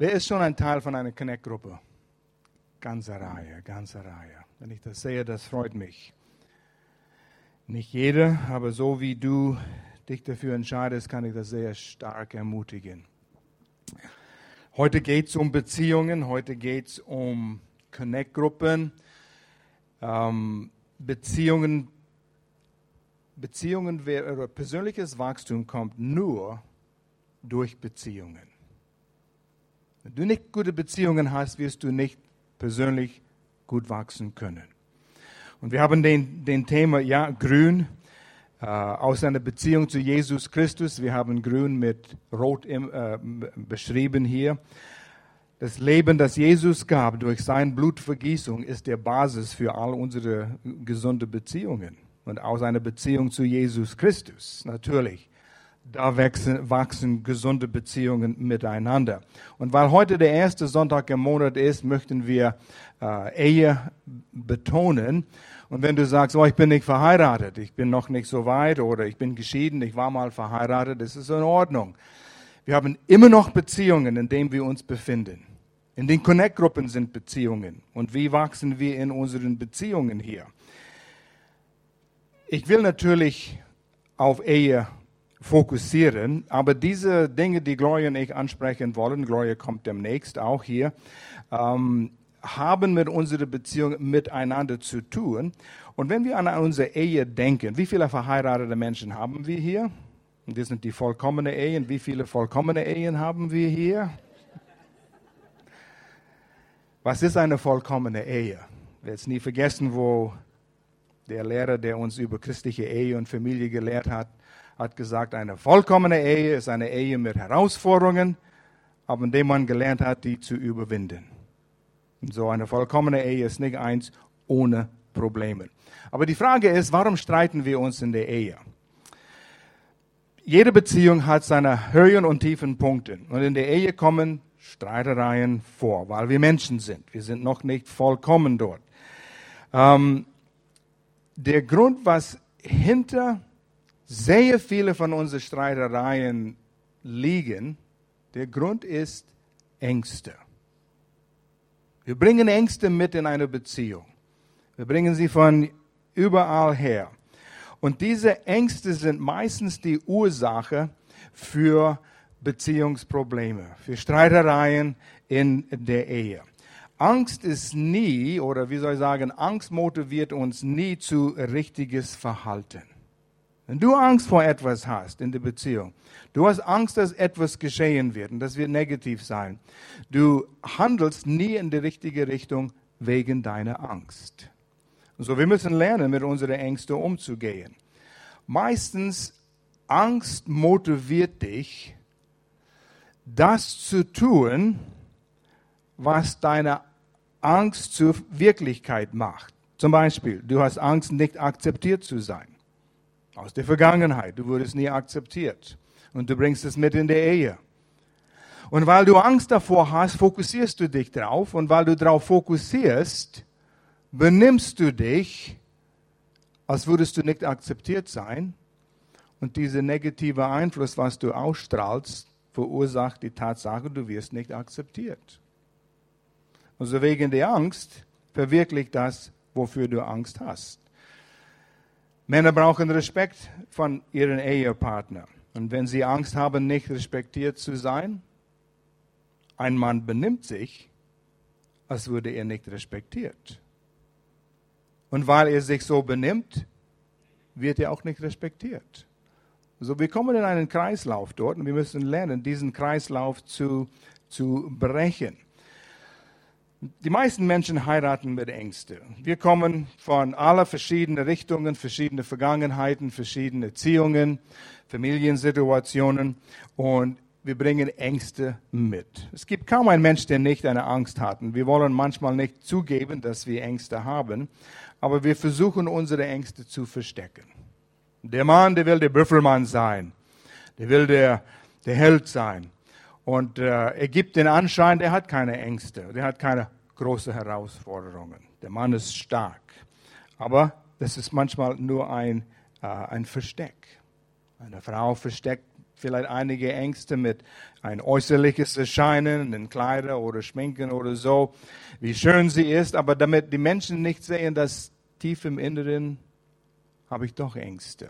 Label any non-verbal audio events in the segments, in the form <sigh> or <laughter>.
Wer ist schon ein Teil von einer Connect-Gruppe? Ganze Reihe, ganze Reihe. Wenn ich das sehe, das freut mich. Nicht jeder, aber so wie du dich dafür entscheidest, kann ich das sehr stark ermutigen. Heute geht es um Beziehungen, heute geht es um Connect-Gruppen. Ähm, Beziehungen, Beziehungen, persönliches Wachstum kommt nur durch Beziehungen. Wenn du nicht gute Beziehungen hast, wirst du nicht persönlich gut wachsen können. Und wir haben den, den Thema, ja, grün, äh, aus einer Beziehung zu Jesus Christus. Wir haben grün mit rot im, äh, beschrieben hier. Das Leben, das Jesus gab durch seine Blutvergießung, ist der Basis für all unsere gesunde Beziehungen. Und aus einer Beziehung zu Jesus Christus, natürlich. Da wachsen, wachsen gesunde Beziehungen miteinander. Und weil heute der erste Sonntag im Monat ist, möchten wir äh, Ehe betonen. Und wenn du sagst, oh, ich bin nicht verheiratet, ich bin noch nicht so weit oder ich bin geschieden, ich war mal verheiratet, das ist in Ordnung. Wir haben immer noch Beziehungen, in denen wir uns befinden. In den Connect-Gruppen sind Beziehungen. Und wie wachsen wir in unseren Beziehungen hier? Ich will natürlich auf Ehe fokussieren, aber diese Dinge, die Gloria und ich ansprechen wollen, Gloria kommt demnächst auch hier, ähm, haben mit unserer Beziehung miteinander zu tun. Und wenn wir an unsere Ehe denken, wie viele verheiratete Menschen haben wir hier? Und das sind die vollkommenen Ehen. Wie viele vollkommene Ehen haben wir hier? Was ist eine vollkommene Ehe? Werde es nie vergessen, wo der Lehrer, der uns über christliche Ehe und Familie gelehrt hat, hat gesagt, eine vollkommene Ehe ist eine Ehe mit Herausforderungen, aber indem man gelernt hat, die zu überwinden. Und so eine vollkommene Ehe ist nicht eins ohne Probleme. Aber die Frage ist, warum streiten wir uns in der Ehe? Jede Beziehung hat seine Höhen und tiefen Punkte. Und in der Ehe kommen Streitereien vor, weil wir Menschen sind. Wir sind noch nicht vollkommen dort. Ähm, der Grund, was hinter sehr viele von unseren Streitereien liegen, der Grund ist Ängste. Wir bringen Ängste mit in eine Beziehung. Wir bringen sie von überall her. Und diese Ängste sind meistens die Ursache für Beziehungsprobleme, für Streitereien in der Ehe. Angst ist nie, oder wie soll ich sagen, Angst motiviert uns nie zu richtiges Verhalten. Wenn du Angst vor etwas hast in der Beziehung, du hast Angst, dass etwas geschehen wird und das wird negativ sein, du handelst nie in die richtige Richtung wegen deiner Angst. So, wir müssen lernen, mit unseren Ängsten umzugehen. Meistens Angst motiviert dich, das zu tun, was deine Angst zur Wirklichkeit macht. Zum Beispiel, du hast Angst, nicht akzeptiert zu sein. Aus der Vergangenheit, du wurdest nie akzeptiert. Und du bringst es mit in der Ehe. Und weil du Angst davor hast, fokussierst du dich drauf. Und weil du darauf fokussierst, benimmst du dich, als würdest du nicht akzeptiert sein. Und dieser negative Einfluss, was du ausstrahlst, verursacht die Tatsache, du wirst nicht akzeptiert. Also wegen der Angst verwirklicht das, wofür du Angst hast. Männer brauchen Respekt von ihren Ehepartner. Und wenn sie Angst haben, nicht respektiert zu sein, ein Mann benimmt sich, als würde er nicht respektiert. Und weil er sich so benimmt, wird er auch nicht respektiert. So, wir kommen in einen Kreislauf dort und wir müssen lernen, diesen Kreislauf zu, zu brechen. Die meisten Menschen heiraten mit Ängsten. Wir kommen von aller verschiedenen Richtungen, verschiedene Vergangenheiten, verschiedene Erziehungen, Familiensituationen und wir bringen Ängste mit. Es gibt kaum einen Mensch, der nicht eine Angst hat. Wir wollen manchmal nicht zugeben, dass wir Ängste haben, aber wir versuchen unsere Ängste zu verstecken. Der Mann, der will der Büffelmann sein. Der will der, der Held sein. Und äh, er gibt den Anschein, der hat keine Ängste. Der hat keine großen Herausforderungen. Der Mann ist stark. Aber das ist manchmal nur ein, äh, ein Versteck. Eine Frau versteckt vielleicht einige Ängste mit ein äußerliches Erscheinen in Kleider oder Schminken oder so, wie schön sie ist, aber damit die Menschen nicht sehen, dass tief im Inneren habe ich doch Ängste.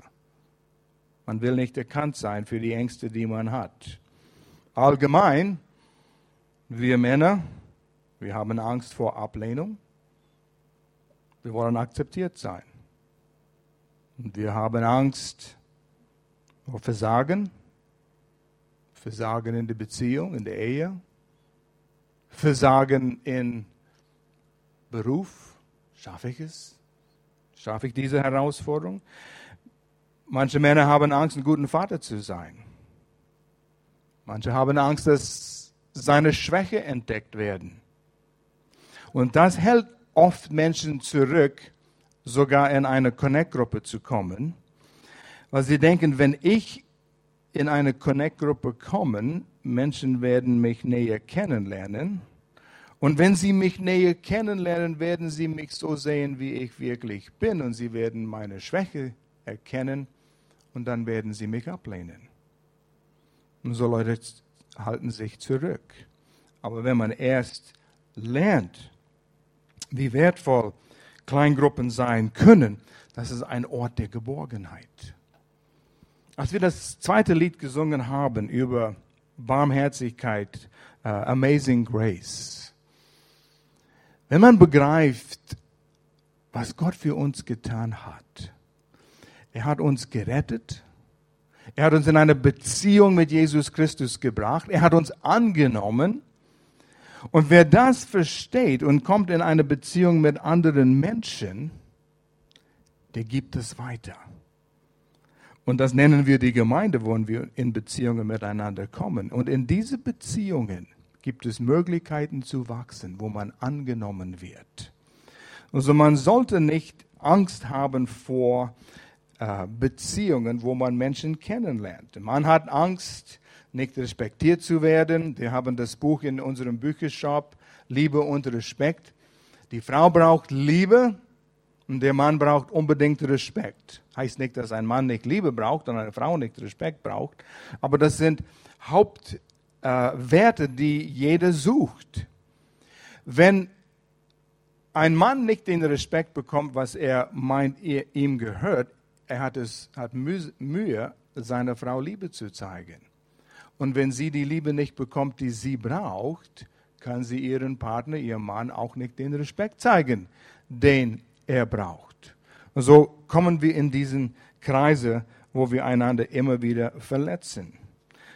Man will nicht erkannt sein für die Ängste, die man hat. Allgemein, wir Männer, wir haben Angst vor Ablehnung. Wir wollen akzeptiert sein. Und wir haben Angst vor Versagen. Versagen in der Beziehung, in der Ehe. Versagen in Beruf. Schaffe ich es? Schaffe ich diese Herausforderung? Manche Männer haben Angst, ein guter Vater zu sein. Manche haben Angst, dass seine Schwäche entdeckt werden. Und das hält oft Menschen zurück, sogar in eine Connect-Gruppe zu kommen, weil sie denken, wenn ich in eine Connect-Gruppe komme, Menschen werden mich näher kennenlernen. Und wenn sie mich näher kennenlernen, werden sie mich so sehen, wie ich wirklich bin. Und sie werden meine Schwäche erkennen und dann werden sie mich ablehnen. Und so Leute halten sich zurück. Aber wenn man erst lernt, wie wertvoll Kleingruppen sein können, das ist ein Ort der Geborgenheit. Als wir das zweite Lied gesungen haben über Barmherzigkeit, uh, Amazing Grace, wenn man begreift, was Gott für uns getan hat, er hat uns gerettet, er hat uns in eine Beziehung mit Jesus Christus gebracht, er hat uns angenommen, und wer das versteht und kommt in eine Beziehung mit anderen Menschen, der gibt es weiter. Und das nennen wir die Gemeinde, wo wir in Beziehungen miteinander kommen. Und in diese Beziehungen gibt es Möglichkeiten zu wachsen, wo man angenommen wird. Also man sollte nicht Angst haben vor Beziehungen, wo man Menschen kennenlernt. Man hat Angst, nicht respektiert zu werden. Wir haben das Buch in unserem Büchershop, Liebe und Respekt. Die Frau braucht Liebe und der Mann braucht unbedingt Respekt. Heißt nicht, dass ein Mann nicht Liebe braucht und eine Frau nicht Respekt braucht, aber das sind Hauptwerte, äh, die jeder sucht. Wenn ein Mann nicht den Respekt bekommt, was er meint, ihm gehört, er hat, es, hat Mühe, seiner Frau Liebe zu zeigen. Und wenn sie die Liebe nicht bekommt, die sie braucht, kann sie ihren Partner, ihrem Mann auch nicht den Respekt zeigen, den er braucht. Und so kommen wir in diesen Kreise, wo wir einander immer wieder verletzen.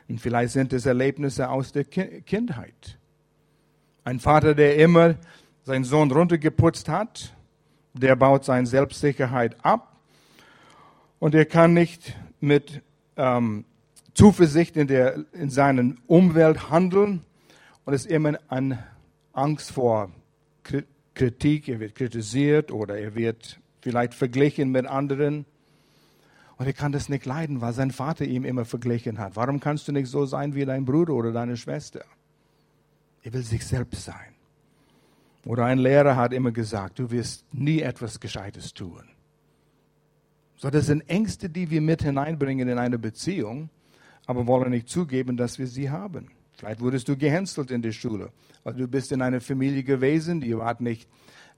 Und vielleicht sind es Erlebnisse aus der Kindheit. Ein Vater, der immer seinen Sohn runtergeputzt hat, der baut seine Selbstsicherheit ab und er kann nicht mit ähm, Zuversicht in, der, in seiner Umwelt handeln und ist immer an Angst vor Kritik, er wird kritisiert oder er wird vielleicht verglichen mit anderen. Und er kann das nicht leiden, weil sein Vater ihm immer verglichen hat. Warum kannst du nicht so sein wie dein Bruder oder deine Schwester? Er will sich selbst sein. Oder ein Lehrer hat immer gesagt, du wirst nie etwas Gescheites tun. So, das sind Ängste, die wir mit hineinbringen in eine Beziehung aber wollen nicht zugeben, dass wir sie haben. Vielleicht wurdest du gehänselt in der Schule. Also du bist in einer Familie gewesen, ihr wart nicht,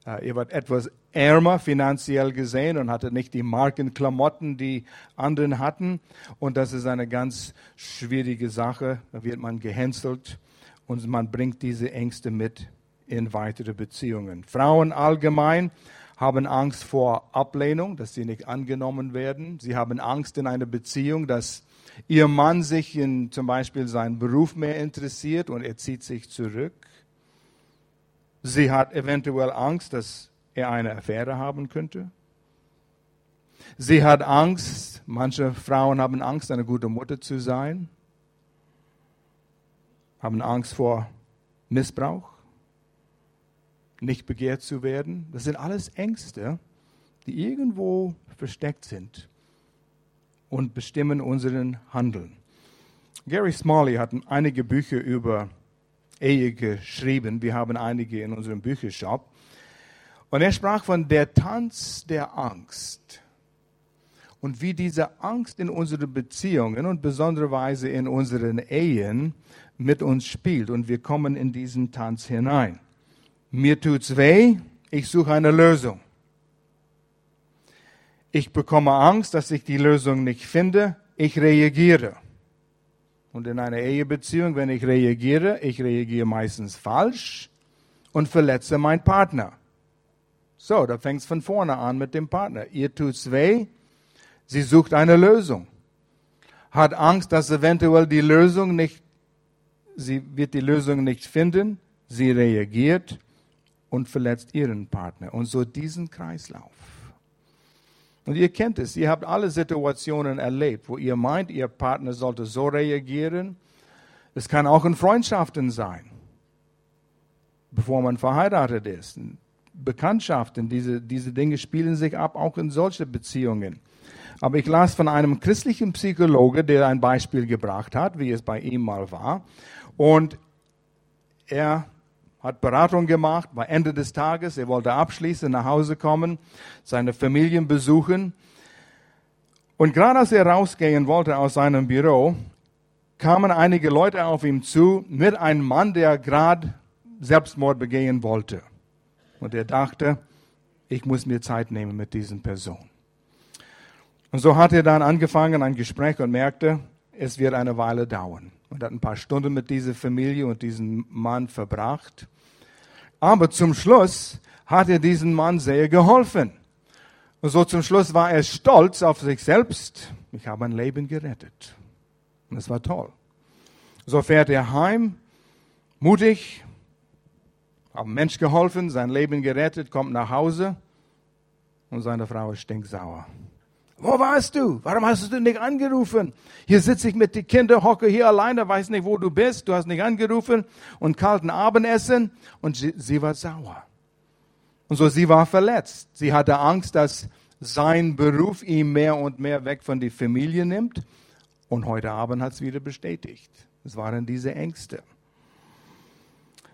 äh, ihr wart etwas ärmer finanziell gesehen und hattet nicht die Markenklamotten, die anderen hatten. Und das ist eine ganz schwierige Sache. Da wird man gehänselt und man bringt diese Ängste mit in weitere Beziehungen. Frauen allgemein haben Angst vor Ablehnung, dass sie nicht angenommen werden. Sie haben Angst in einer Beziehung, dass ihr Mann sich in zum Beispiel seinen Beruf mehr interessiert und er zieht sich zurück. Sie hat eventuell Angst, dass er eine Affäre haben könnte. Sie hat Angst, manche Frauen haben Angst, eine gute Mutter zu sein, haben Angst vor Missbrauch, nicht begehrt zu werden. Das sind alles Ängste, die irgendwo versteckt sind und bestimmen unseren Handeln. Gary Smalley hat einige Bücher über Ehe geschrieben. Wir haben einige in unserem Büchershop. Und er sprach von der Tanz der Angst. und wie diese Angst in unseren Beziehungen und besondere Weise in unseren Ehen mit uns spielt. Und wir kommen in diesen Tanz hinein. Mir tut's weh, ich suche eine Lösung. Ich bekomme Angst, dass ich die Lösung nicht finde, ich reagiere. Und in einer Ehebeziehung, wenn ich reagiere, ich reagiere meistens falsch und verletze meinen Partner. So, da fängt es von vorne an mit dem Partner. Ihr tut's weh, sie sucht eine Lösung. Hat Angst, dass eventuell die Lösung nicht, sie wird die Lösung nicht finden. Sie reagiert und verletzt ihren Partner. Und so diesen Kreislauf. Und ihr kennt es, ihr habt alle Situationen erlebt, wo ihr meint, ihr Partner sollte so reagieren. Es kann auch in Freundschaften sein, bevor man verheiratet ist. Bekanntschaften, diese, diese Dinge spielen sich ab, auch in solche Beziehungen. Aber ich las von einem christlichen Psychologe, der ein Beispiel gebracht hat, wie es bei ihm mal war. Und er hat Beratung gemacht, war Ende des Tages, er wollte abschließen, nach Hause kommen, seine Familien besuchen. Und gerade als er rausgehen wollte aus seinem Büro, kamen einige Leute auf ihn zu mit einem Mann, der gerade Selbstmord begehen wollte. Und er dachte, ich muss mir Zeit nehmen mit diesen Person. Und so hat er dann angefangen, ein Gespräch und merkte, es wird eine Weile dauern. Und hat ein paar Stunden mit dieser Familie und diesem Mann verbracht. Aber zum Schluss hat er diesem Mann sehr geholfen. Und so zum Schluss war er stolz auf sich selbst. Ich habe ein Leben gerettet. Und es war toll. So fährt er heim, mutig, hat einem Mensch geholfen, sein Leben gerettet, kommt nach Hause und seine Frau ist stinksauer. Wo warst du? Warum hast du nicht angerufen? Hier sitze ich mit den Kindern, hocke hier alleine, weiß nicht, wo du bist. Du hast nicht angerufen und kalten Abendessen. Und sie, sie war sauer. Und so, sie war verletzt. Sie hatte Angst, dass sein Beruf ihm mehr und mehr weg von der Familie nimmt. Und heute Abend hat es wieder bestätigt. Es waren diese Ängste.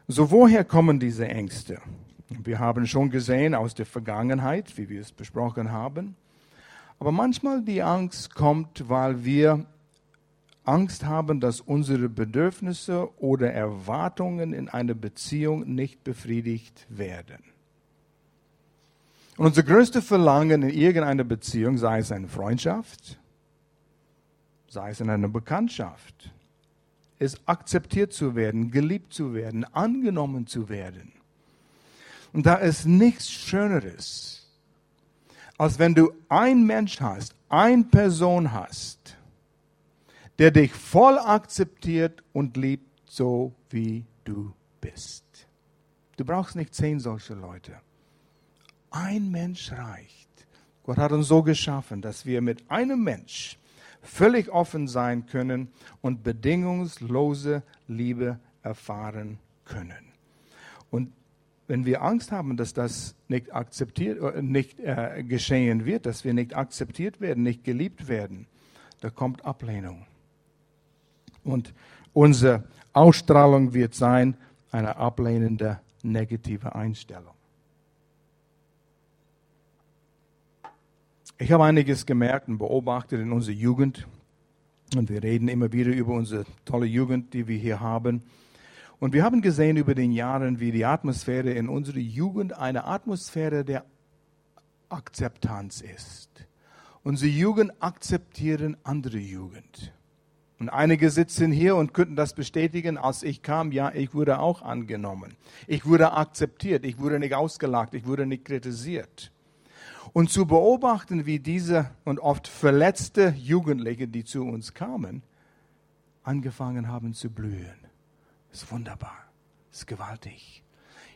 So, woher kommen diese Ängste? Wir haben schon gesehen aus der Vergangenheit, wie wir es besprochen haben. Aber manchmal die Angst kommt, weil wir Angst haben, dass unsere Bedürfnisse oder Erwartungen in einer Beziehung nicht befriedigt werden. Und unser größtes Verlangen in irgendeiner Beziehung, sei es eine Freundschaft, sei es in einer Bekanntschaft, ist akzeptiert zu werden, geliebt zu werden, angenommen zu werden. Und da ist nichts Schöneres, als wenn du ein Mensch hast, eine Person hast, der dich voll akzeptiert und liebt, so wie du bist. Du brauchst nicht zehn solche Leute. Ein Mensch reicht. Gott hat uns so geschaffen, dass wir mit einem Mensch völlig offen sein können und bedingungslose Liebe erfahren können. Und wenn wir Angst haben, dass das nicht akzeptiert, äh, nicht äh, geschehen wird, dass wir nicht akzeptiert werden, nicht geliebt werden, da kommt Ablehnung. Und unsere Ausstrahlung wird sein eine ablehnende, negative Einstellung. Ich habe einiges gemerkt und beobachtet in unserer Jugend. Und wir reden immer wieder über unsere tolle Jugend, die wir hier haben. Und wir haben gesehen über den Jahren, wie die Atmosphäre in unserer Jugend eine Atmosphäre der Akzeptanz ist. Unsere Jugend akzeptieren andere Jugend. Und einige sitzen hier und könnten das bestätigen, als ich kam, ja, ich wurde auch angenommen. Ich wurde akzeptiert, ich wurde nicht ausgelacht, ich wurde nicht kritisiert. Und zu beobachten, wie diese und oft verletzte Jugendliche, die zu uns kamen, angefangen haben zu blühen. Ist wunderbar. Ist gewaltig.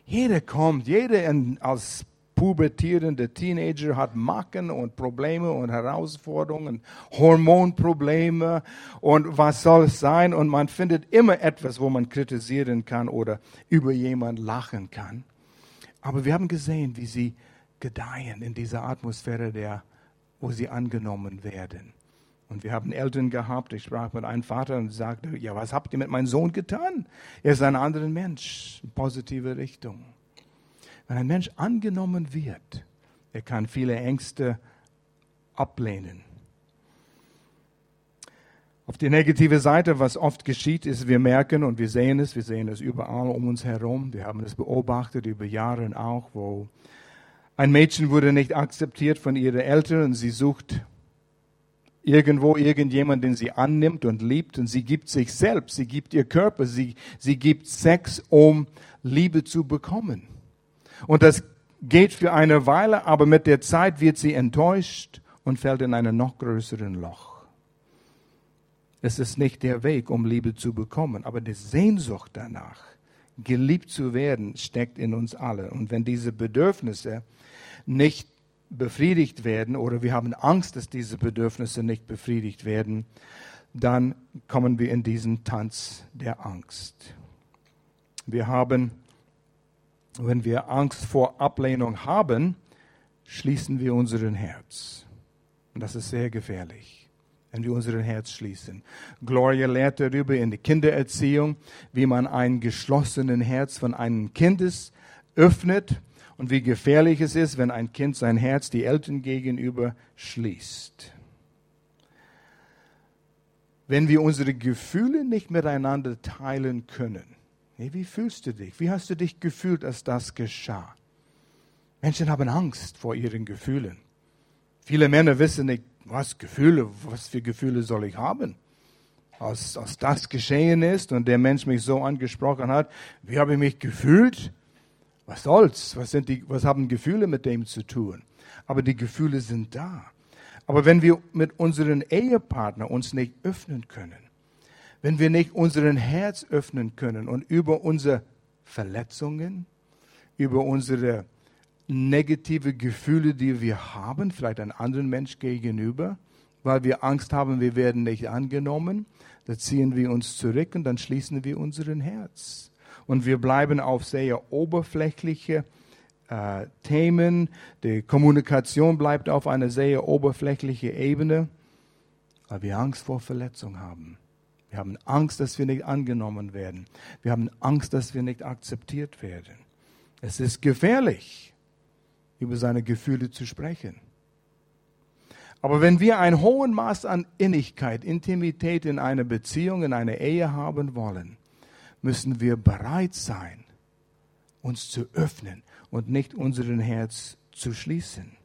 Jeder kommt, jeder als pubertierender Teenager hat Macken und Probleme und Herausforderungen, Hormonprobleme und was soll es sein? Und man findet immer etwas, wo man kritisieren kann oder über jemanden lachen kann. Aber wir haben gesehen, wie sie gedeihen in dieser Atmosphäre, der, wo sie angenommen werden. Und wir haben Eltern gehabt, ich sprach mit einem Vater und sagte, ja, was habt ihr mit meinem Sohn getan? Er ist ein anderer Mensch, positive Richtung. Wenn ein Mensch angenommen wird, er kann viele Ängste ablehnen. Auf die negative Seite, was oft geschieht, ist, wir merken und wir sehen es, wir sehen es überall um uns herum. Wir haben es beobachtet über Jahre auch, wo ein Mädchen wurde nicht akzeptiert von ihren Eltern und sie sucht irgendwo irgendjemand, den sie annimmt und liebt und sie gibt sich selbst, sie gibt ihr Körper, sie, sie gibt Sex, um Liebe zu bekommen. Und das geht für eine Weile, aber mit der Zeit wird sie enttäuscht und fällt in einen noch größeren Loch. Es ist nicht der Weg, um Liebe zu bekommen, aber die Sehnsucht danach, geliebt zu werden, steckt in uns alle. Und wenn diese Bedürfnisse nicht befriedigt werden oder wir haben Angst, dass diese Bedürfnisse nicht befriedigt werden, dann kommen wir in diesen Tanz der Angst. Wir haben, wenn wir Angst vor Ablehnung haben, schließen wir unseren Herz. Und das ist sehr gefährlich wenn wir unser Herz schließen. Gloria lehrt darüber in der Kindererziehung, wie man ein geschlossenes Herz von einem Kindes öffnet und wie gefährlich es ist, wenn ein Kind sein Herz die Eltern gegenüber schließt. Wenn wir unsere Gefühle nicht miteinander teilen können, wie fühlst du dich? Wie hast du dich gefühlt, als das geschah? Menschen haben Angst vor ihren Gefühlen. Viele Männer wissen nicht, was Gefühle, was für Gefühle soll ich haben? Als, als das geschehen ist und der Mensch mich so angesprochen hat, wie habe ich mich gefühlt? Was soll's? Was, sind die, was haben Gefühle mit dem zu tun? Aber die Gefühle sind da. Aber wenn wir mit unseren Ehepartner uns nicht öffnen können, wenn wir nicht unseren Herz öffnen können und über unsere Verletzungen, über unsere negative Gefühle, die wir haben, vielleicht einem anderen Mensch gegenüber, weil wir Angst haben, wir werden nicht angenommen. Da ziehen wir uns zurück und dann schließen wir unseren Herz. Und wir bleiben auf sehr oberflächliche äh, Themen. Die Kommunikation bleibt auf einer sehr oberflächlichen Ebene, weil wir Angst vor Verletzung haben. Wir haben Angst, dass wir nicht angenommen werden. Wir haben Angst, dass wir nicht akzeptiert werden. Es ist gefährlich über seine Gefühle zu sprechen. Aber wenn wir ein hohes Maß an Innigkeit, Intimität in einer Beziehung, in einer Ehe haben wollen, müssen wir bereit sein, uns zu öffnen und nicht unseren Herz zu schließen.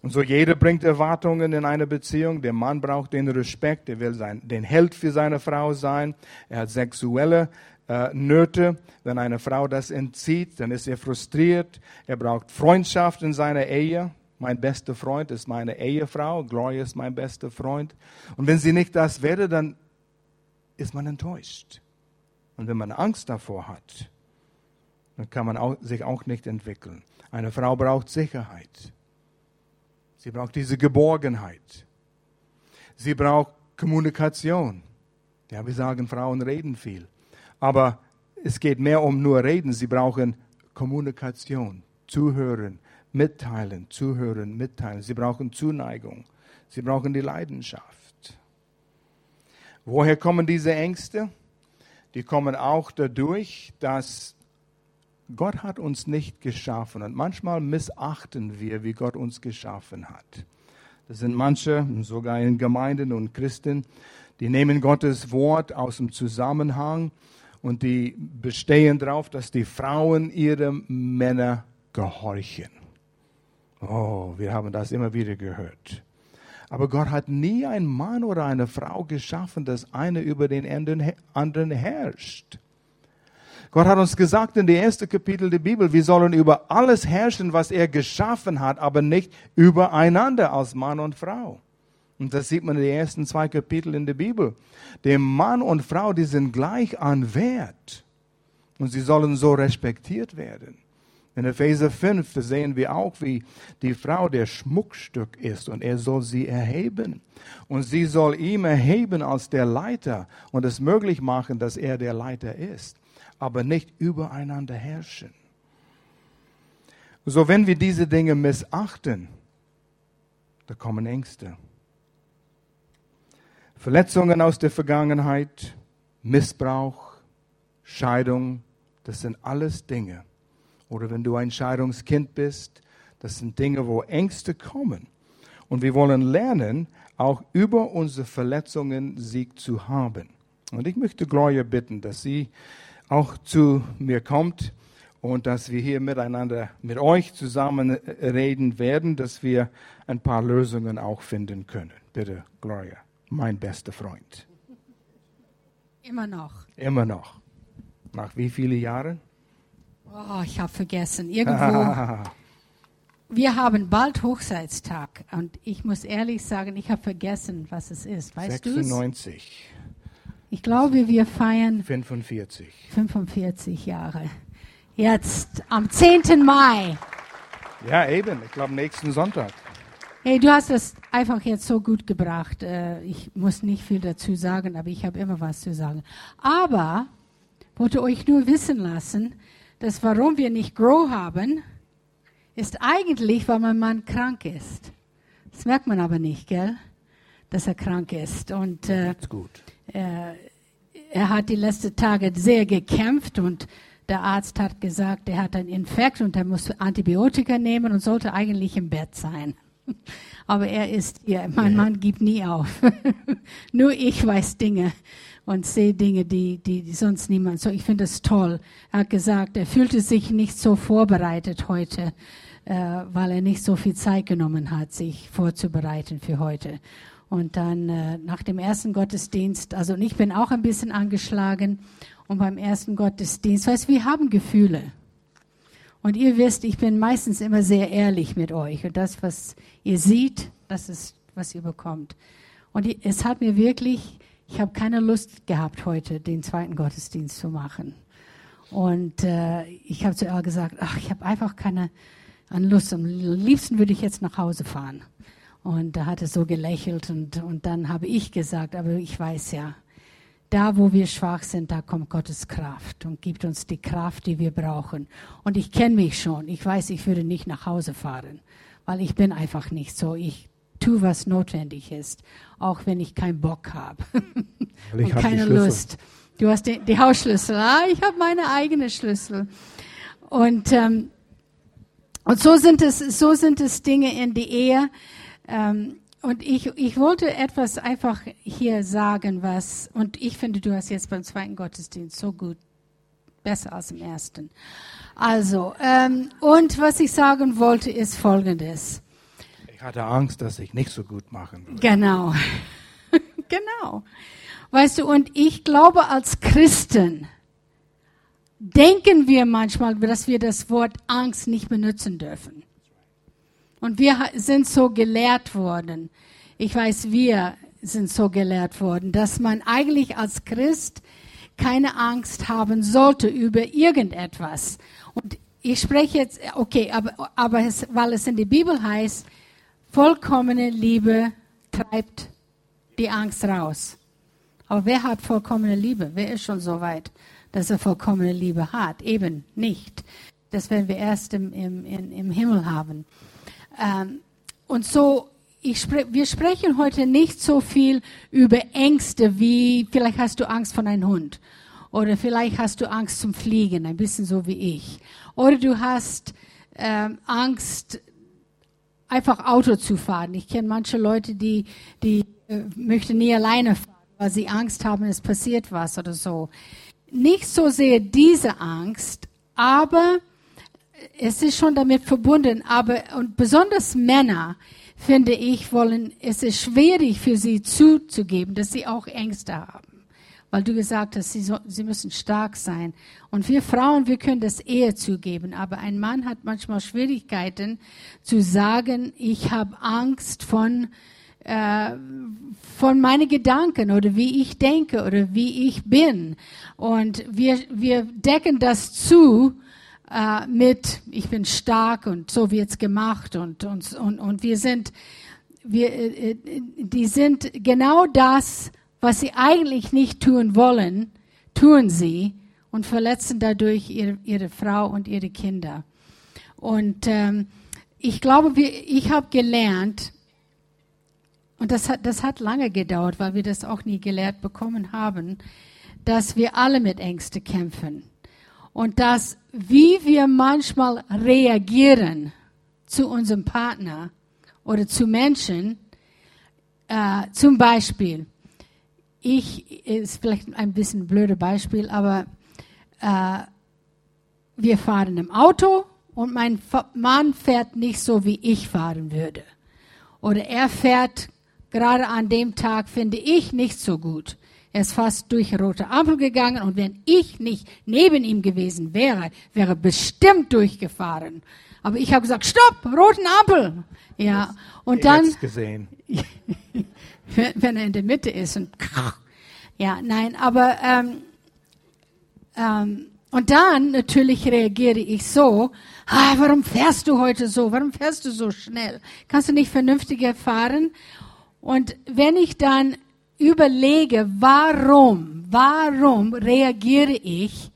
Und so jeder bringt Erwartungen in eine Beziehung. Der Mann braucht den Respekt, er will sein, den Held für seine Frau sein. Er hat sexuelle äh, Nöte. Wenn eine Frau das entzieht, dann ist er frustriert. Er braucht Freundschaft in seiner Ehe. Mein bester Freund ist meine Ehefrau. Gloria ist mein bester Freund. Und wenn sie nicht das wäre, dann ist man enttäuscht. Und wenn man Angst davor hat, dann kann man auch, sich auch nicht entwickeln. Eine Frau braucht Sicherheit. Sie braucht diese Geborgenheit. Sie braucht Kommunikation. Ja, wir sagen, Frauen reden viel. Aber es geht mehr um nur reden. Sie brauchen Kommunikation, zuhören, mitteilen, zuhören, mitteilen. Sie brauchen Zuneigung. Sie brauchen die Leidenschaft. Woher kommen diese Ängste? Die kommen auch dadurch, dass Gott hat uns nicht geschaffen und manchmal missachten wir, wie Gott uns geschaffen hat. Das sind manche, sogar in Gemeinden und Christen, die nehmen Gottes Wort aus dem Zusammenhang und die bestehen darauf, dass die Frauen ihrem Männer gehorchen. Oh, wir haben das immer wieder gehört. Aber Gott hat nie einen Mann oder eine Frau geschaffen, dass einer über den anderen herrscht. Gott hat uns gesagt in dem ersten Kapitel der Bibel, wir sollen über alles herrschen, was er geschaffen hat, aber nicht übereinander als Mann und Frau. Und das sieht man in den ersten zwei Kapiteln in der Bibel. Der Mann und Frau, die sind gleich an Wert. Und sie sollen so respektiert werden. In Epheser 5 sehen wir auch, wie die Frau der Schmuckstück ist und er soll sie erheben. Und sie soll ihm erheben als der Leiter und es möglich machen, dass er der Leiter ist, aber nicht übereinander herrschen. So, wenn wir diese Dinge missachten, da kommen Ängste. Verletzungen aus der Vergangenheit, Missbrauch, Scheidung, das sind alles Dinge. Oder wenn du ein Scheidungskind bist, das sind Dinge, wo Ängste kommen. Und wir wollen lernen, auch über unsere Verletzungen Sieg zu haben. Und ich möchte Gloria bitten, dass sie auch zu mir kommt und dass wir hier miteinander, mit euch zusammen reden werden, dass wir ein paar Lösungen auch finden können. Bitte, Gloria, mein bester Freund. Immer noch. Immer noch. Nach wie vielen Jahren? Oh, ich habe vergessen. Irgendwo. <laughs> wir haben bald Hochzeitstag und ich muss ehrlich sagen, ich habe vergessen, was es ist. Weißt du 96. Ich glaube, wir feiern 45. 45 Jahre. Jetzt am 10. Mai. Ja, eben. Ich glaube, nächsten Sonntag. Hey, du hast das einfach jetzt so gut gebracht. Äh, ich muss nicht viel dazu sagen, aber ich habe immer was zu sagen. Aber wollte euch nur wissen lassen, dass warum wir nicht Grow haben, ist eigentlich, weil mein Mann krank ist. Das merkt man aber nicht, gell? Dass er krank ist. Und äh. Äh, er hat die letzten Tage sehr gekämpft und der Arzt hat gesagt, er hat einen Infekt und er muss Antibiotika nehmen und sollte eigentlich im Bett sein. <laughs> Aber er ist hier. Mein Mann gibt nie auf. <laughs> Nur ich weiß Dinge und sehe Dinge, die, die, sonst niemand. So, ich finde es toll. Er hat gesagt, er fühlte sich nicht so vorbereitet heute, äh, weil er nicht so viel Zeit genommen hat, sich vorzubereiten für heute. Und dann äh, nach dem ersten Gottesdienst, also ich bin auch ein bisschen angeschlagen. Und beim ersten Gottesdienst, weißt, wir haben Gefühle. Und ihr wisst, ich bin meistens immer sehr ehrlich mit euch. Und das, was ihr seht, das ist, was ihr bekommt. Und es hat mir wirklich ich habe keine Lust gehabt, heute den zweiten Gottesdienst zu machen. Und äh, ich habe zu ihr gesagt, ach, ich habe einfach keine Lust. Am liebsten würde ich jetzt nach Hause fahren. Und da hat er so gelächelt und, und dann habe ich gesagt, aber ich weiß ja, da wo wir schwach sind, da kommt Gottes Kraft und gibt uns die Kraft, die wir brauchen. Und ich kenne mich schon. Ich weiß, ich würde nicht nach Hause fahren, weil ich bin einfach nicht so. Ich tu, was notwendig ist, auch wenn ich keinen Bock habe <laughs> und keine Lust. Du hast die, die Hausschlüssel, ah, ich habe meine eigene Schlüssel. Und, ähm, und so sind es, so sind es Dinge in die Ehe. Ähm, und ich, ich wollte etwas einfach hier sagen, was, und ich finde, du hast jetzt beim zweiten Gottesdienst so gut, besser als im ersten. Also, ähm, und was ich sagen wollte, ist Folgendes. Ich hatte Angst, dass ich nicht so gut machen würde. Genau. <laughs> genau. Weißt du, und ich glaube, als Christen denken wir manchmal, dass wir das Wort Angst nicht benutzen dürfen. Und wir sind so gelehrt worden. Ich weiß, wir sind so gelehrt worden, dass man eigentlich als Christ keine Angst haben sollte über irgendetwas. Und ich spreche jetzt, okay, aber, aber es, weil es in der Bibel heißt, Vollkommene Liebe treibt die Angst raus. Aber wer hat vollkommene Liebe? Wer ist schon so weit, dass er vollkommene Liebe hat? Eben nicht. Das werden wir erst im, im, im Himmel haben. Ähm, und so, ich spre wir sprechen heute nicht so viel über Ängste wie, vielleicht hast du Angst vor einem Hund. Oder vielleicht hast du Angst zum Fliegen, ein bisschen so wie ich. Oder du hast ähm, Angst einfach Auto zu fahren. Ich kenne manche Leute, die, die äh, möchten nie alleine fahren, weil sie Angst haben, es passiert was oder so. Nicht so sehr diese Angst, aber es ist schon damit verbunden. Aber und besonders Männer, finde ich, wollen, es ist schwierig für sie zuzugeben, dass sie auch Ängste haben weil du gesagt hast, sie, so, sie müssen stark sein. Und wir Frauen, wir können das eher zugeben, aber ein Mann hat manchmal Schwierigkeiten zu sagen, ich habe Angst von äh, von meinen Gedanken oder wie ich denke oder wie ich bin. Und wir, wir decken das zu äh, mit, ich bin stark und so wird's gemacht und, und, und, und wir sind, wir, äh, äh die sind genau das, was sie eigentlich nicht tun wollen, tun sie und verletzen dadurch ihre, ihre Frau und ihre Kinder. Und ähm, ich glaube, wir, ich habe gelernt, und das hat, das hat lange gedauert, weil wir das auch nie gelehrt bekommen haben, dass wir alle mit Ängsten kämpfen. Und dass, wie wir manchmal reagieren zu unserem Partner oder zu Menschen. Äh, zum Beispiel, ich ist vielleicht ein bisschen ein blödes Beispiel, aber äh, wir fahren im Auto und mein Mann fährt nicht so, wie ich fahren würde. Oder er fährt gerade an dem Tag, finde ich, nicht so gut. Er ist fast durch rote Ampel gegangen und wenn ich nicht neben ihm gewesen wäre, wäre bestimmt durchgefahren. Aber ich habe gesagt, stopp, roten Ampel. Ja, und dann, gesehen. <laughs> wenn er in der Mitte ist und <laughs> ja, nein, aber ähm, ähm, und dann natürlich reagiere ich so, ah, warum fährst du heute so? Warum fährst du so schnell? Kannst du nicht vernünftiger fahren? Und wenn ich dann überlege, warum, warum reagiere ich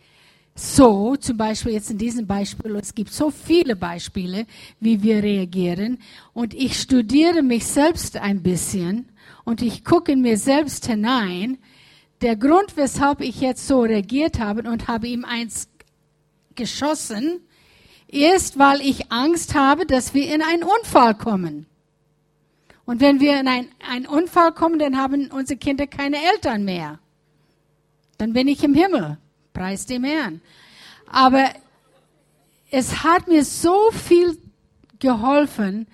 so, zum Beispiel jetzt in diesem Beispiel, es gibt so viele Beispiele, wie wir reagieren, und ich studiere mich selbst ein bisschen und ich gucke in mir selbst hinein, der Grund, weshalb ich jetzt so reagiert habe und habe ihm eins geschossen, ist, weil ich Angst habe, dass wir in einen Unfall kommen. Und wenn wir in ein, einen Unfall kommen, dann haben unsere Kinder keine Eltern mehr. Dann bin ich im Himmel. Preis dem Herrn. Aber es hat mir so viel geholfen,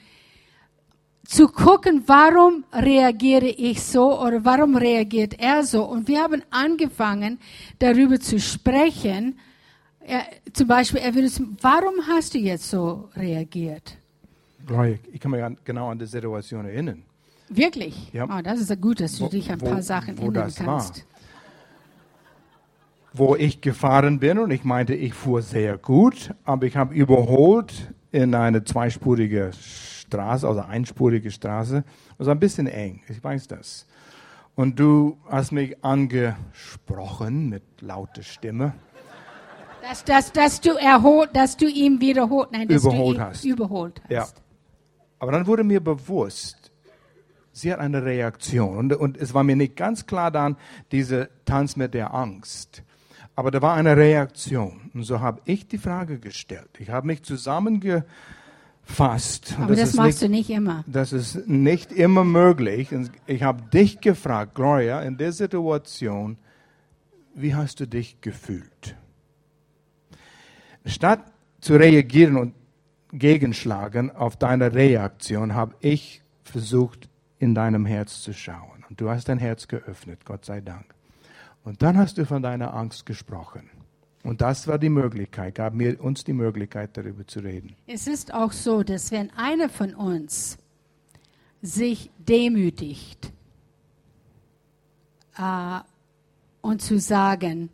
zu gucken, warum reagiere ich so oder warum reagiert er so. Und wir haben angefangen, darüber zu sprechen. Er, zum Beispiel, er würde sagen, warum hast du jetzt so reagiert? Ich kann mich an, genau an die Situation erinnern. Wirklich? Ja. Oh, das ist gut, dass du wo, dich an ein paar Sachen wo erinnern kannst. War. Wo ich gefahren bin und ich meinte, ich fuhr sehr gut, aber ich habe überholt in eine zweispurige Straße, also einspurige Straße. Also ein bisschen eng, ich weiß das. Und du hast mich angesprochen mit lauter Stimme. Dass, dass, dass, du, erholt, dass du ihm wiederholt, nein, dass überholt du ihn hast. überholt hast. Ja. Aber dann wurde mir bewusst, sie hat eine Reaktion. Und, und es war mir nicht ganz klar dann, dieser Tanz mit der Angst. Aber da war eine Reaktion. Und so habe ich die Frage gestellt. Ich habe mich zusammengefasst. Aber das, das machst nicht, du nicht immer. Das ist nicht immer möglich. Ich habe dich gefragt, Gloria, in der Situation, wie hast du dich gefühlt? Statt zu reagieren und gegenschlagen auf deine Reaktion, habe ich versucht, in deinem Herz zu schauen. Und du hast dein Herz geöffnet, Gott sei Dank. Und dann hast du von deiner Angst gesprochen. Und das war die Möglichkeit, gab mir uns die Möglichkeit, darüber zu reden. Es ist auch so, dass wenn einer von uns sich demütigt äh, und zu sagen,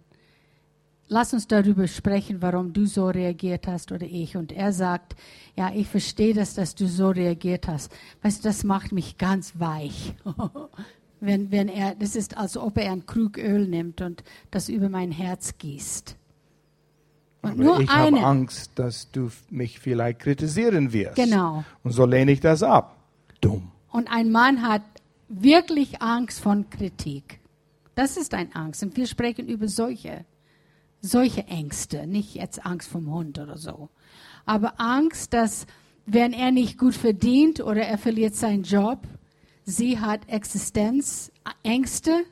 lass uns darüber sprechen, warum du so reagiert hast oder ich. Und er sagt, ja, ich verstehe das, dass du so reagiert hast. Weißt du, das macht mich ganz weich. <laughs> wenn, wenn er, das ist, als ob er ein Krug Öl nimmt und das über mein Herz gießt. Und Aber nur ich habe Angst, dass du mich vielleicht kritisieren wirst. Genau. Und so lehne ich das ab. Dumm. Und ein Mann hat wirklich Angst von Kritik. Das ist ein Angst. Und wir sprechen über solche, solche Ängste. Nicht jetzt Angst vom Hund oder so. Aber Angst, dass wenn er nicht gut verdient oder er verliert seinen Job, sie hat Existenzängste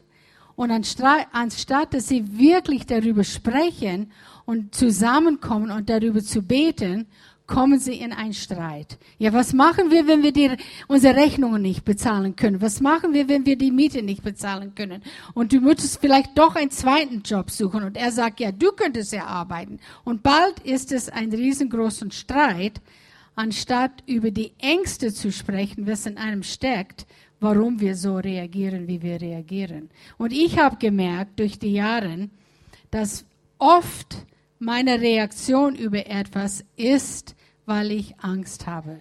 und anstatt, dass sie wirklich darüber sprechen und zusammenkommen und darüber zu beten, kommen sie in einen Streit. Ja, was machen wir, wenn wir die, unsere Rechnungen nicht bezahlen können? Was machen wir, wenn wir die Miete nicht bezahlen können? Und du müsstest vielleicht doch einen zweiten Job suchen. Und er sagt, ja, du könntest ja arbeiten. Und bald ist es ein riesengroßen Streit, anstatt über die Ängste zu sprechen, was in einem steckt, warum wir so reagieren, wie wir reagieren. Und ich habe gemerkt durch die Jahre, dass oft meine Reaktion über etwas ist, weil ich Angst habe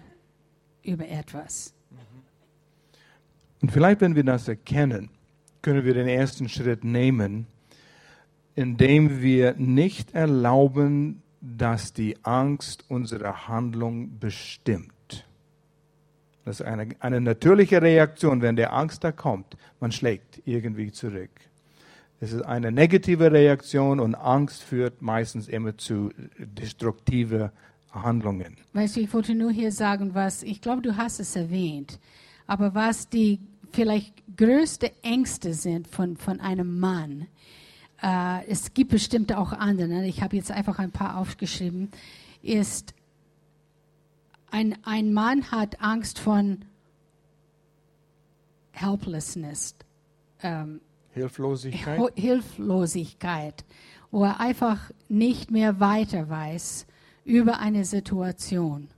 über etwas. Und vielleicht, wenn wir das erkennen, können wir den ersten Schritt nehmen, indem wir nicht erlauben, dass die Angst unsere Handlung bestimmt. Das ist eine, eine natürliche Reaktion, wenn der Angst da kommt. Man schlägt irgendwie zurück. Es ist eine negative Reaktion und Angst führt meistens immer zu destruktiven Handlungen. Weißt du, ich wollte nur hier sagen, was, ich glaube, du hast es erwähnt, aber was die vielleicht größte Ängste sind von, von einem Mann, äh, es gibt bestimmt auch andere, ne? ich habe jetzt einfach ein paar aufgeschrieben, ist, ein, ein Mann hat Angst von Helplessness, ähm, Hilflosigkeit. Hilflosigkeit, wo er einfach nicht mehr weiter weiß über eine Situation.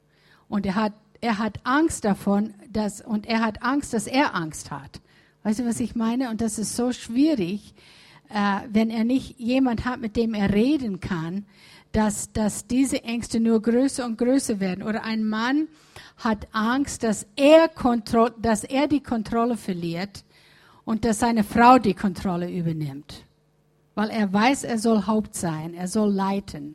Und er hat, er hat Angst davon, dass, und er hat Angst, dass er Angst hat. Weißt du, was ich meine? Und das ist so schwierig, äh, wenn er nicht jemand hat, mit dem er reden kann, dass, dass diese Ängste nur größer und größer werden. Oder ein Mann hat Angst, dass er, Kontro dass er die Kontrolle verliert und dass seine Frau die Kontrolle übernimmt. Weil er weiß, er soll Haupt sein, er soll leiten.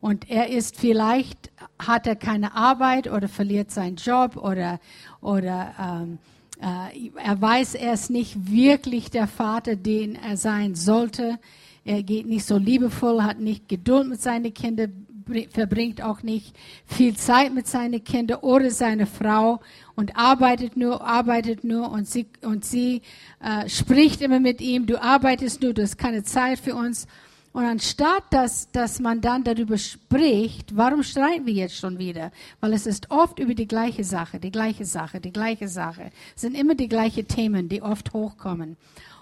Und er ist vielleicht, hat er keine Arbeit oder verliert seinen Job oder, oder ähm, äh, er weiß, er ist nicht wirklich der Vater, den er sein sollte. Er geht nicht so liebevoll, hat nicht Geduld mit seinen Kindern, br- verbringt auch nicht viel Zeit mit seinen Kindern oder seine Frau und arbeitet nur, arbeitet nur und sie, und sie äh, spricht immer mit ihm, du arbeitest nur, du hast keine Zeit für uns. Und anstatt, dass, dass man dann darüber spricht, warum streiten wir jetzt schon wieder? Weil es ist oft über die gleiche Sache, die gleiche Sache, die gleiche Sache. Es sind immer die gleichen Themen, die oft hochkommen.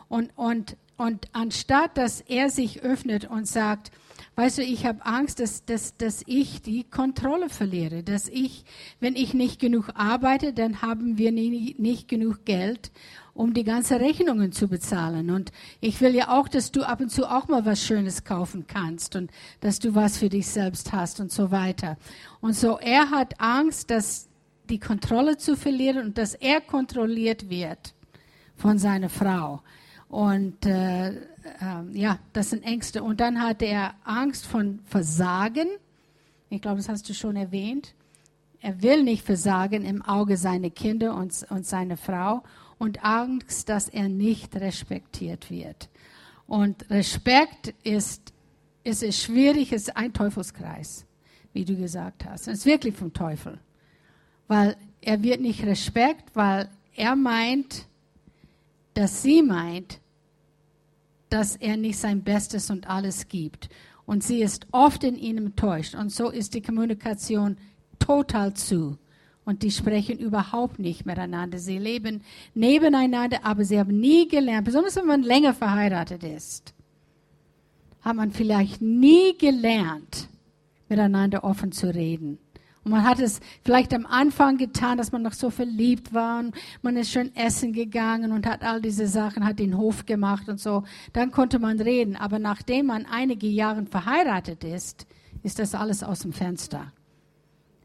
Und, und, und anstatt, dass er sich öffnet und sagt, weißt du, ich habe Angst, dass, dass, dass ich die Kontrolle verliere, dass ich, wenn ich nicht genug arbeite, dann haben wir nie, nicht genug Geld, um die ganzen Rechnungen zu bezahlen. Und ich will ja auch, dass du ab und zu auch mal was Schönes kaufen kannst und dass du was für dich selbst hast und so weiter. Und so, er hat Angst, dass die Kontrolle zu verlieren und dass er kontrolliert wird von seiner Frau. Und äh, äh, ja, das sind Ängste. Und dann hat er Angst von Versagen. Ich glaube, das hast du schon erwähnt. Er will nicht versagen im Auge seiner Kinder und, und seiner Frau. Und Angst, dass er nicht respektiert wird. Und Respekt ist, ist es schwierig, ist ein Teufelskreis, wie du gesagt hast. Es ist wirklich vom Teufel. Weil er wird nicht Respekt, weil er meint, dass sie meint, dass er nicht sein Bestes und alles gibt. Und sie ist oft in ihm enttäuscht. Und so ist die Kommunikation total zu. Und die sprechen überhaupt nicht miteinander. Sie leben nebeneinander, aber sie haben nie gelernt, besonders wenn man länger verheiratet ist, hat man vielleicht nie gelernt, miteinander offen zu reden. Man hat es vielleicht am Anfang getan, dass man noch so verliebt war und man ist schön essen gegangen und hat all diese Sachen, hat den Hof gemacht und so. Dann konnte man reden. Aber nachdem man einige Jahre verheiratet ist, ist das alles aus dem Fenster.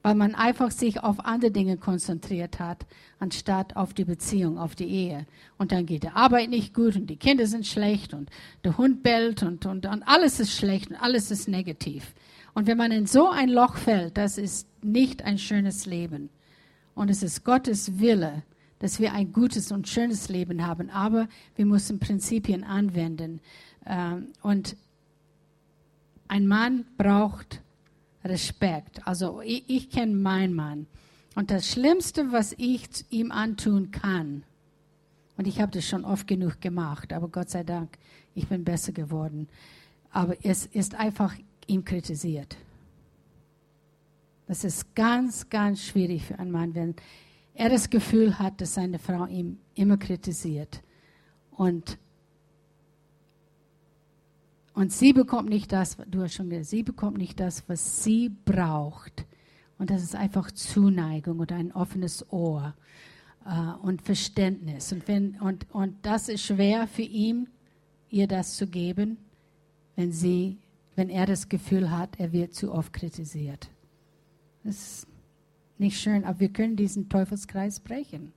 Weil man einfach sich auf andere Dinge konzentriert hat, anstatt auf die Beziehung, auf die Ehe. Und dann geht die Arbeit nicht gut und die Kinder sind schlecht und der Hund bellt und, und, und alles ist schlecht und alles ist negativ. Und wenn man in so ein Loch fällt, das ist nicht ein schönes Leben. Und es ist Gottes Wille, dass wir ein gutes und schönes Leben haben. Aber wir müssen Prinzipien anwenden. Ähm, Und ein Mann braucht Respekt. Also ich, ich kenne meinen Mann. Und das Schlimmste, was ich ihm antun kann, und ich habe das schon oft genug gemacht, aber Gott sei Dank, ich bin besser geworden. Aber es ist einfach ihm kritisiert. Das ist ganz, ganz schwierig für einen Mann, wenn er das Gefühl hat, dass seine Frau ihm immer kritisiert. Und, und sie bekommt nicht das, du hast schon gesagt, sie bekommt nicht das, was sie braucht. Und das ist einfach Zuneigung und ein offenes Ohr äh, und Verständnis. Und, wenn, und, und das ist schwer für ihn, ihr das zu geben, wenn, sie, wenn er das Gefühl hat, er wird zu oft kritisiert. Das ist nicht schön, aber wir können diesen Teufelskreis brechen.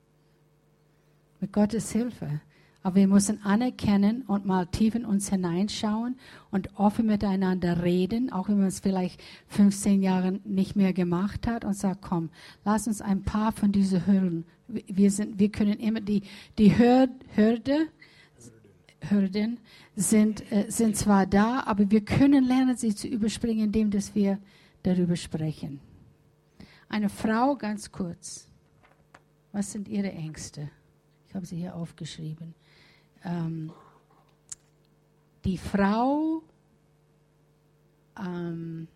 Mit Gottes Hilfe. Aber wir müssen anerkennen und mal tief in uns hineinschauen und offen miteinander reden, auch wenn man es vielleicht 15 Jahre nicht mehr gemacht hat und sagt, komm, lass uns ein paar von diesen Hürden. Wir, sind, wir können immer die, die Hürde, Hürden sind, äh, sind zwar da, aber wir können lernen, sie zu überspringen, indem dass wir darüber sprechen. Eine Frau, ganz kurz. Was sind ihre Ängste? Ich habe sie hier aufgeschrieben. Ähm, die Frau, ähm,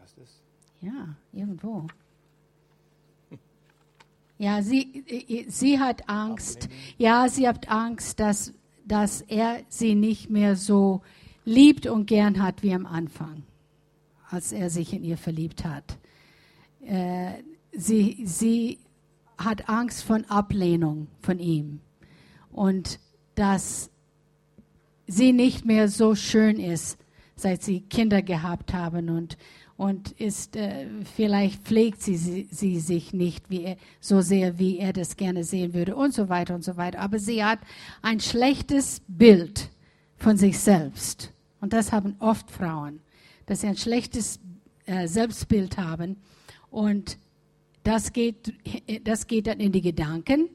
Was ist ja, irgendwo. <laughs> Ja, sie, sie hat Angst. Ja, sie hat Angst, dass, dass er sie nicht mehr so liebt und gern hat wie am Anfang, als er sich in ihr verliebt hat. Äh, sie, sie hat Angst von Ablehnung von ihm und dass sie nicht mehr so schön ist, seit sie Kinder gehabt haben und und ist äh, vielleicht pflegt sie, sie, sie sich nicht wie er, so sehr, wie er das gerne sehen würde und so weiter und so weiter. Aber sie hat ein schlechtes Bild von sich selbst und das haben oft Frauen, dass sie ein schlechtes äh, Selbstbild haben und das geht, das geht dann in die Gedanken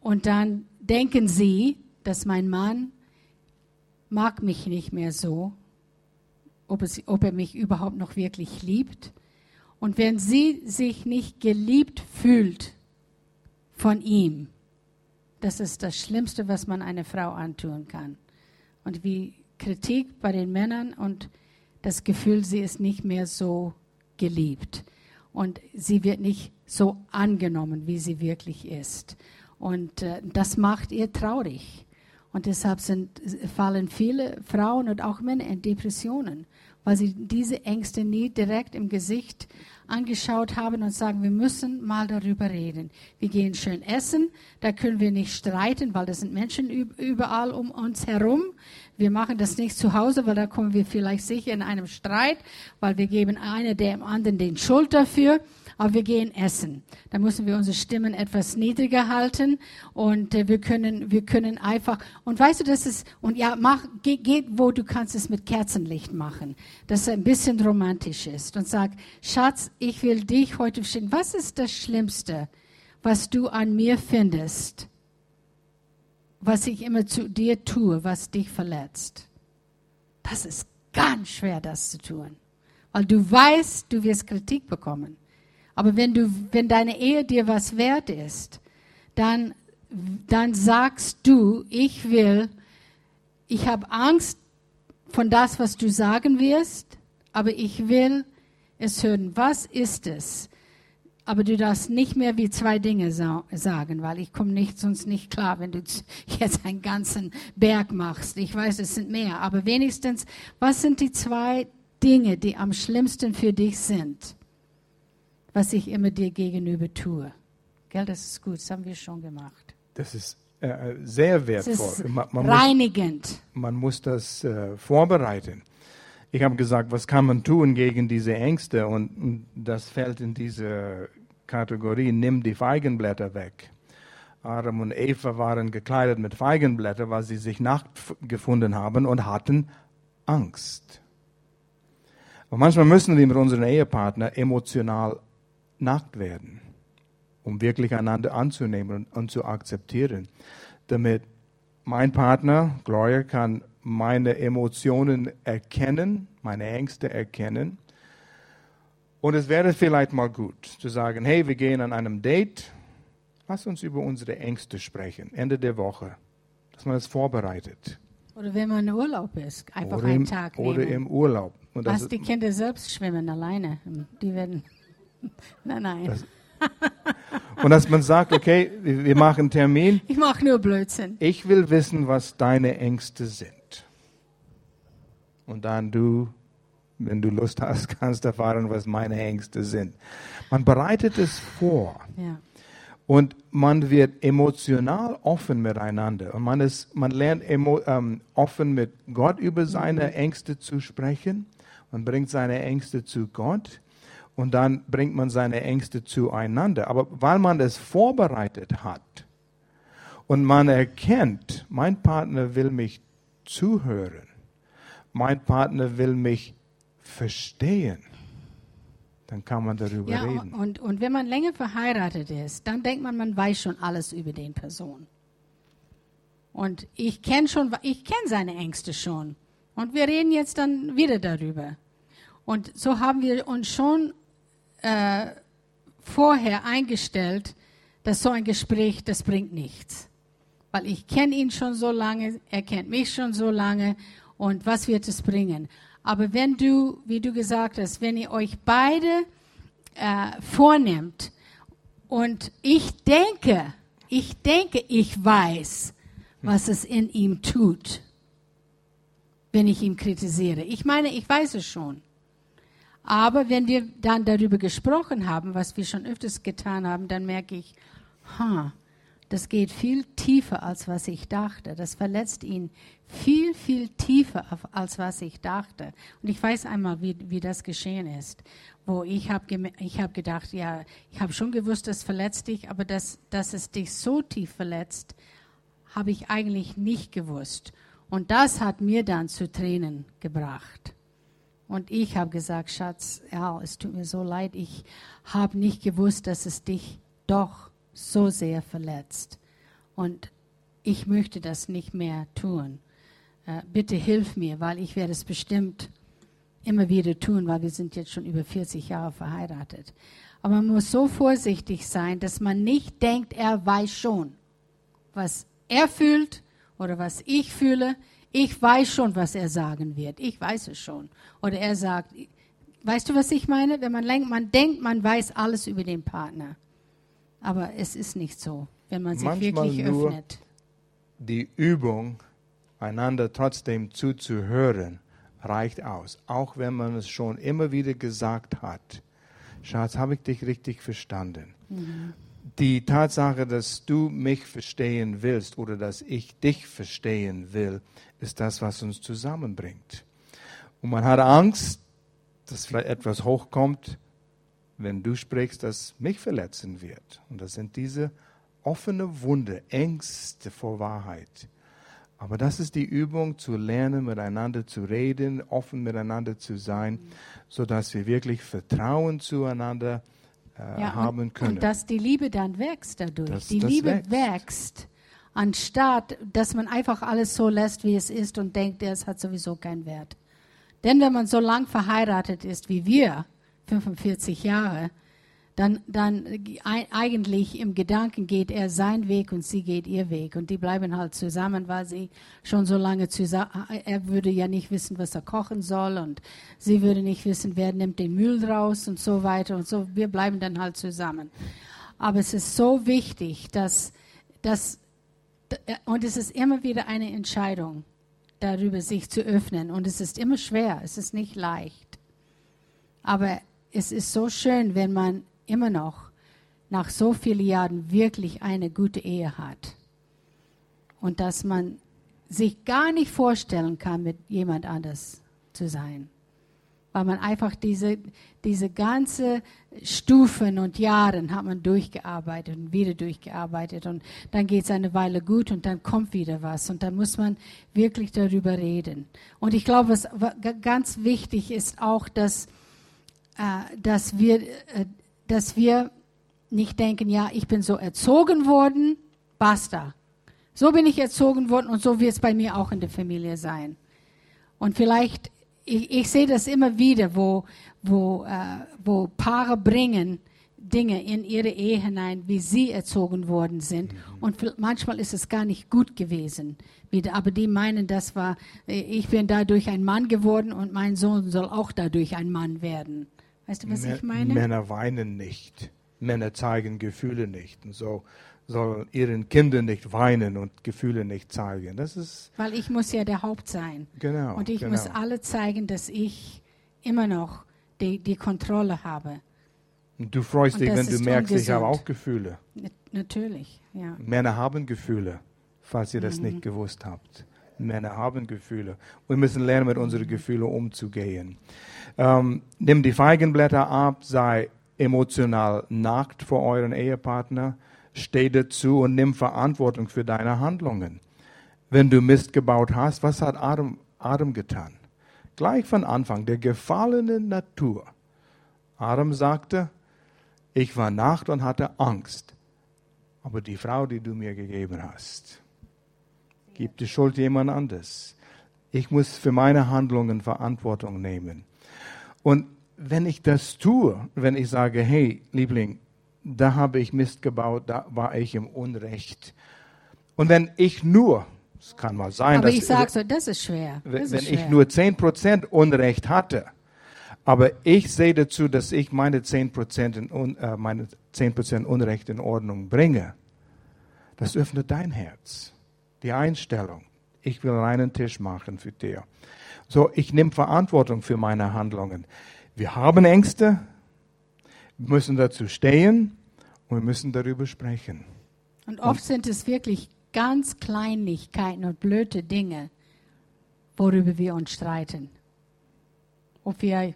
und dann denken sie, dass mein Mann mag mich nicht mehr so ob, es, ob er mich überhaupt noch wirklich liebt. Und wenn sie sich nicht geliebt fühlt von ihm, das ist das Schlimmste, was man einer Frau antun kann. Und wie Kritik bei den Männern und das Gefühl, sie ist nicht mehr so geliebt. Und sie wird nicht so angenommen, wie sie wirklich ist. Und äh, das macht ihr traurig. Und deshalb sind, fallen viele Frauen und auch Männer in Depressionen, weil sie diese Ängste nie direkt im Gesicht angeschaut haben und sagen, wir müssen mal darüber reden. Wir gehen schön essen, da können wir nicht streiten, weil das sind Menschen überall um uns herum. Wir machen das nicht zu Hause, weil da kommen wir vielleicht sicher in einem Streit, weil wir geben einer dem anderen den Schuld dafür aber wir gehen essen. Da müssen wir unsere Stimmen etwas niedriger halten und äh, wir können, wir können einfach, und weißt du, das ist, und ja, mach, geh, geh, wo du kannst es mit Kerzenlicht machen, dass es ein bisschen romantisch ist und sag, Schatz, ich will dich heute verstehen. Was ist das Schlimmste, was du an mir findest? Was ich immer zu dir tue, was dich verletzt? Das ist ganz schwer, das zu tun. Weil du weißt, du wirst Kritik bekommen. Aber wenn du, wenn deine Ehe dir was wert ist, dann, dann sagst du, ich will, ich habe Angst von das, was du sagen wirst, aber ich will es hören. Was ist es? Aber du darfst nicht mehr wie zwei Dinge sa sagen, weil ich komme nicht sonst nicht klar, wenn du jetzt einen ganzen Berg machst. Ich weiß, es sind mehr, aber wenigstens, was sind die zwei Dinge, die am schlimmsten für dich sind? was ich immer dir gegenüber tue. Gell, das ist gut, das haben wir schon gemacht. Das ist äh, sehr wertvoll. Man, man reinigend. Muss, man muss das äh, vorbereiten. Ich habe gesagt, was kann man tun gegen diese Ängste? Und, und das fällt in diese Kategorie, nimm die Feigenblätter weg. Adam und Eva waren gekleidet mit Feigenblättern, weil sie sich nackt gefunden haben und hatten Angst. Und manchmal müssen wir mit unserem Ehepartner emotional nackt werden, um wirklich einander anzunehmen und zu akzeptieren, damit mein Partner, Gloria, kann meine Emotionen erkennen, meine Ängste erkennen. Und es wäre vielleicht mal gut zu sagen, hey, wir gehen an einem Date, lass uns über unsere Ängste sprechen, Ende der Woche, dass man das vorbereitet. Oder wenn man in Urlaub ist, einfach oder einen im, Tag Oder nehmen. im Urlaub. Und Lass die Kinder selbst schwimmen alleine. Die werden. <laughs> Nein, nein. Das- Und dass man sagt, okay, wir wir machen einen Termin, ich mache nur Blödsinn. ich will wissen, was deine Ängste sind. Und dann du, wenn du Lust hast, <laughs> kannst erfahren, was meine Ängste sind. Man bereitet es vor Ja. und man wird emotional offen miteinander. Und man, ist, man lernt emo, ähm, offen mit Gott über seine Ängste zu sprechen. Man bringt seine Ängste zu Gott und dann bringt man seine Ängste zueinander. Aber weil man es vorbereitet hat und man erkennt, mein Partner will mich zuhören, mein Partner will mich verstehen, dann kann man darüber Ja, reden. und, und wenn man länger verheiratet ist, dann denkt man, man weiß schon alles über den Person. Und ich kenne schon, ich kenne seine Ängste schon. Und wir reden jetzt dann wieder darüber. Und so haben wir uns schon äh, vorher eingestellt, dass so ein Gespräch, das bringt nichts. Weil ich kenne ihn schon so lange, er kennt mich schon so lange und was wird es bringen? Aber wenn du, wie du gesagt hast, wenn ihr euch beide äh, vornimmt und ich denke, ich denke, ich weiß, was es in ihm tut, wenn ich ihn kritisiere. Ich meine, ich weiß es schon. Aber wenn wir dann darüber gesprochen haben, was wir schon öfters getan haben, dann merke ich, ha, das geht viel tiefer, als was ich dachte. Das verletzt ihn viel, viel tiefer, als was ich dachte. Und ich weiß einmal, wie, wie das geschehen ist, wo ich habe hab gedacht, ja, ich habe schon gewusst, das verletzt dich, aber dass, dass es dich so tief verletzt, habe ich eigentlich nicht gewusst. Und das hat mir dann zu Tränen gebracht. Und ich habe gesagt, Schatz, ja, es tut mir so leid, ich habe nicht gewusst, dass es dich doch so sehr verletzt. Und ich möchte das nicht mehr tun. Äh, bitte hilf mir, weil ich werde es bestimmt immer wieder tun, weil wir sind jetzt schon über 40 Jahre verheiratet. Aber man muss so vorsichtig sein, dass man nicht denkt, er weiß schon, was er fühlt oder was ich fühle. Ich weiß schon, was er sagen wird. Ich weiß es schon. Oder er sagt, weißt du, was ich meine? Wenn man, man denkt, man weiß alles über den Partner. Aber es ist nicht so, wenn man sich Manchmal wirklich nur öffnet. Die Übung, einander trotzdem zuzuhören, reicht aus. Auch wenn man es schon immer wieder gesagt hat. Schatz, habe ich dich richtig verstanden? Mhm. Die Tatsache, dass du mich verstehen willst oder dass ich dich verstehen will, ist das, was uns zusammenbringt. Und man hat Angst, dass vielleicht etwas hochkommt, wenn du sprichst, das mich verletzen wird. Und das sind diese offene Wunde, Ängste vor Wahrheit. Aber das ist die Übung, zu lernen, miteinander zu reden, offen miteinander zu sein, so dass wir wirklich Vertrauen zueinander äh, Ja, haben und, können. und dass die Liebe dann wächst dadurch. Dass die das Liebe wächst. wächst. anstatt dass man einfach alles so lässt, wie es ist und denkt, es hat sowieso keinen Wert. Denn wenn man so lang verheiratet ist wie wir, 45 Jahre, dann, dann ei- eigentlich im Gedanken geht er seinen Weg und sie geht ihr Weg. Und die bleiben halt zusammen, weil sie schon so lange zusammen, er würde ja nicht wissen, was er kochen soll und sie würde nicht wissen, wer nimmt den Müll raus und so weiter und so. Wir bleiben dann halt zusammen. Aber es ist so wichtig, dass, dass und es ist immer wieder eine Entscheidung, darüber sich zu öffnen. Und es ist immer schwer, es ist nicht leicht. Aber es ist so schön, wenn man immer noch nach so vielen Jahren wirklich eine gute Ehe hat. Und dass man sich gar nicht vorstellen kann, mit jemand anders zu sein. Weil man einfach diese, diese ganze Stufen und Jahren hat man durchgearbeitet und wieder durchgearbeitet und dann geht es eine Weile gut und dann kommt wieder was und dann muss man wirklich darüber reden. Und ich glaube, was wa- ga- ganz wichtig ist auch, dass, dass, wir, äh, dass wir nicht denken, ja, ich bin so erzogen worden, basta. So bin ich erzogen worden und so wird es bei mir auch in der Familie sein. Und vielleicht, ich, ich sehe das immer wieder, wo, wo, äh, wo Paare bringen Dinge in ihre Ehe hinein, wie sie erzogen worden sind. Und vil- manchmal ist es gar nicht gut gewesen. Aber die meinen, das war, äh, ich bin dadurch ein Mann geworden und mein Sohn soll auch dadurch ein Mann werden. Weißt du, was Mä- ich meine? Männer weinen nicht. Männer zeigen Gefühle nicht. Und so sollen ihren Kindern nicht weinen und Gefühle nicht zeigen. Das ist Weil ich muss ja der Haupt sein. genau. Und ich genau. muss alle zeigen, dass ich immer noch die, die Kontrolle habe. Und du freust Und dich, wenn du merkst, ich habe ungesund. auch Gefühle. Nat- Natürlich, ja. Männer haben Gefühle, falls ihr das Mhm. nicht gewusst habt. Männer haben Gefühle. Wir müssen lernen, mit unseren Gefühlen umzugehen. Ähm, nimm die Feigenblätter ab, sei emotional nackt vor euren Ehepartner, steh dazu und nimm Verantwortung für deine Handlungen. Wenn du Mist gebaut hast, was hat Adam, Adam getan? Gleich von Anfang, der gefallenen Natur. Adam sagte, ich war nackt und hatte Angst. Aber die Frau, die du mir gegeben hast, gibt die Schuld jemand anders. Ich muss für meine Handlungen Verantwortung nehmen. Und wenn ich das tue, wenn ich sage, hey, Liebling, da habe ich Mist gebaut, da war ich im Unrecht. Und wenn ich nur, es kann mal sein, Aber dass ich sage so, das ist schwer. Das wenn ist ich schwer. nur 10% Unrecht hatte, aber ich sehe dazu, dass ich meine 10%, in, äh, meine 10 Unrecht in Ordnung bringe, das öffnet dein Herz. Die Einstellung. Ich will einen Tisch machen für dich. So, ich nehme Verantwortung für meine Handlungen. Wir haben Ängste, müssen dazu stehen und wir müssen darüber sprechen. Und oft sind es wirklich ganz Kleinigkeiten und blöde Dinge, worüber wir uns streiten. Ob wir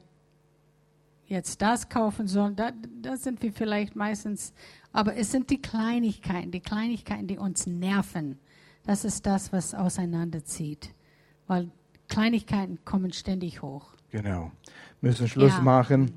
jetzt das kaufen sollen, da, da sind wir vielleicht meistens, aber es sind die Kleinigkeiten, die Kleinigkeiten, die uns nerven. Das ist das, was auseinanderzieht. Weil Kleinigkeiten kommen ständig hoch. Genau. Müssen Schluss Ja. machen.